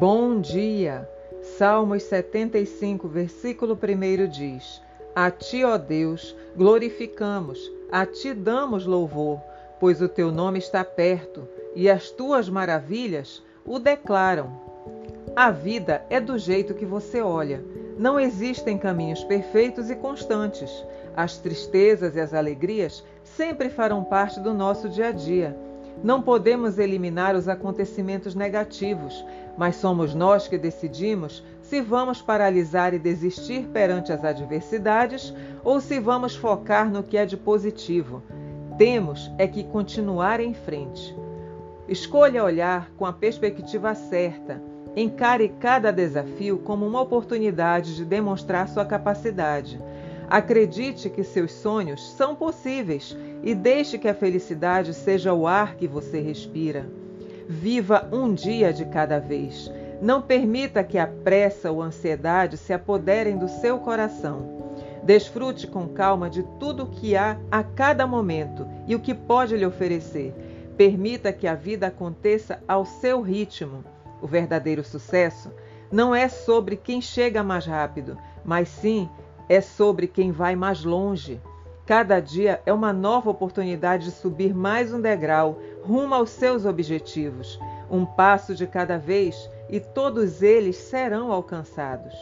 Bom dia! Salmos 75, versículo 1 diz: A ti, ó Deus, glorificamos, a ti damos louvor, pois o teu nome está perto e as tuas maravilhas o declaram. A vida é do jeito que você olha. Não existem caminhos perfeitos e constantes. As tristezas e as alegrias sempre farão parte do nosso dia a dia. Não podemos eliminar os acontecimentos negativos, mas somos nós que decidimos se vamos paralisar e desistir perante as adversidades ou se vamos focar no que é de positivo. Temos é que continuar em frente. Escolha olhar com a perspectiva certa. Encare cada desafio como uma oportunidade de demonstrar sua capacidade. Acredite que seus sonhos são possíveis e deixe que a felicidade seja o ar que você respira. Viva um dia de cada vez. Não permita que a pressa ou a ansiedade se apoderem do seu coração. Desfrute com calma de tudo o que há a cada momento e o que pode lhe oferecer. Permita que a vida aconteça ao seu ritmo. O verdadeiro sucesso não é sobre quem chega mais rápido, mas sim é sobre quem vai mais longe. Cada dia é uma nova oportunidade de subir mais um degrau rumo aos seus objetivos, um passo de cada vez e todos eles serão alcançados.